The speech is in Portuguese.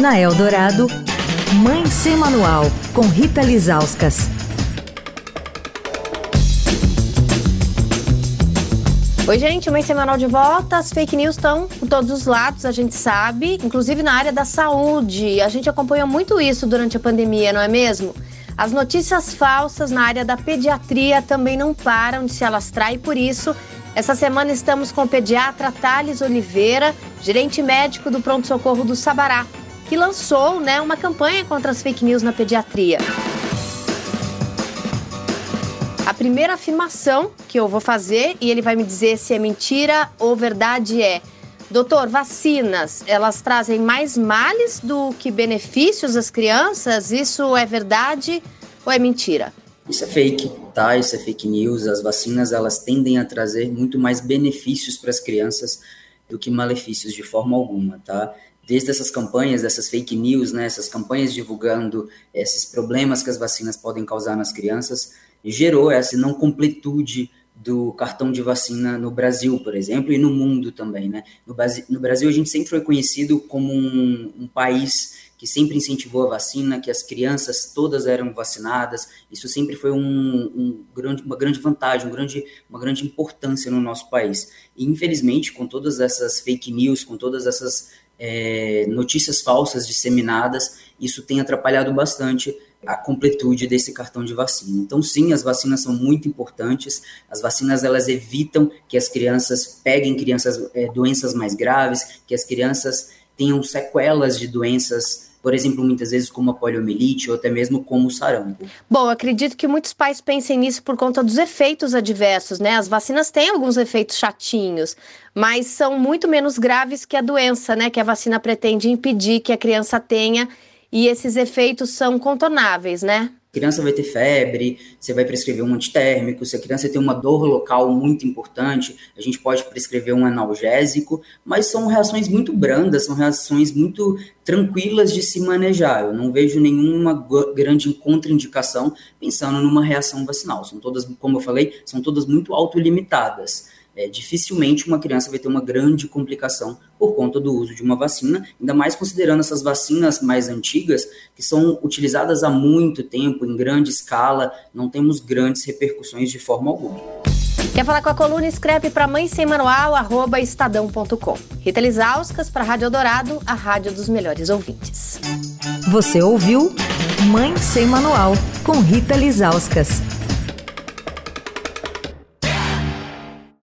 Na Eldorado, Mãe Sem Manual, com Rita Lizauskas. Oi, gente, Mãe Semanal de volta. As fake news estão por todos os lados, a gente sabe, inclusive na área da saúde. A gente acompanhou muito isso durante a pandemia, não é mesmo? As notícias falsas na área da pediatria também não param de se alastrar e por isso, essa semana estamos com o pediatra Thales Oliveira, gerente médico do pronto-socorro do Sabará, que lançou né, uma campanha contra as fake news na pediatria. A primeira afirmação que eu vou fazer, e ele vai me dizer se é mentira ou verdade, é: Doutor, vacinas, elas trazem mais males do que benefícios às crianças? Isso é verdade ou é mentira? Isso é fake, tá? Isso é fake news. As vacinas, elas tendem a trazer muito mais benefícios para as crianças do que malefícios de forma alguma, tá? Desde essas campanhas, essas fake news, né, essas campanhas divulgando esses problemas que as vacinas podem causar nas crianças, gerou essa não completude do cartão de vacina no Brasil, por exemplo, e no mundo também, né? No, no Brasil, a gente sempre foi conhecido como um, um país que sempre incentivou a vacina, que as crianças todas eram vacinadas. Isso sempre foi um, um grande, uma grande vantagem, um grande, uma grande importância no nosso país. E, infelizmente, com todas essas fake news, com todas essas é, notícias falsas disseminadas, isso tem atrapalhado bastante a completude desse cartão de vacina. Então, sim, as vacinas são muito importantes. As vacinas elas evitam que as crianças peguem crianças é, doenças mais graves, que as crianças tenham sequelas de doenças por exemplo, muitas vezes como a poliomielite ou até mesmo como o sarampo. Bom, acredito que muitos pais pensem nisso por conta dos efeitos adversos, né? As vacinas têm alguns efeitos chatinhos, mas são muito menos graves que a doença, né? Que a vacina pretende impedir que a criança tenha e esses efeitos são contornáveis, né? Criança vai ter febre, você vai prescrever um antitérmico, se a criança tem uma dor local muito importante, a gente pode prescrever um analgésico, mas são reações muito brandas, são reações muito tranquilas de se manejar. Eu não vejo nenhuma grande contraindicação pensando numa reação vacinal. São todas, como eu falei, são todas muito autolimitadas é, dificilmente uma criança vai ter uma grande complicação por conta do uso de uma vacina, ainda mais considerando essas vacinas mais antigas, que são utilizadas há muito tempo, em grande escala, não temos grandes repercussões de forma alguma. Quer falar com a coluna? Escreve para mãe sem manual, arroba estadão.com. Rita Lisauskas para a Rádio Dourado, a rádio dos melhores ouvintes. Você ouviu Mãe Sem Manual, com Rita Lisauskas.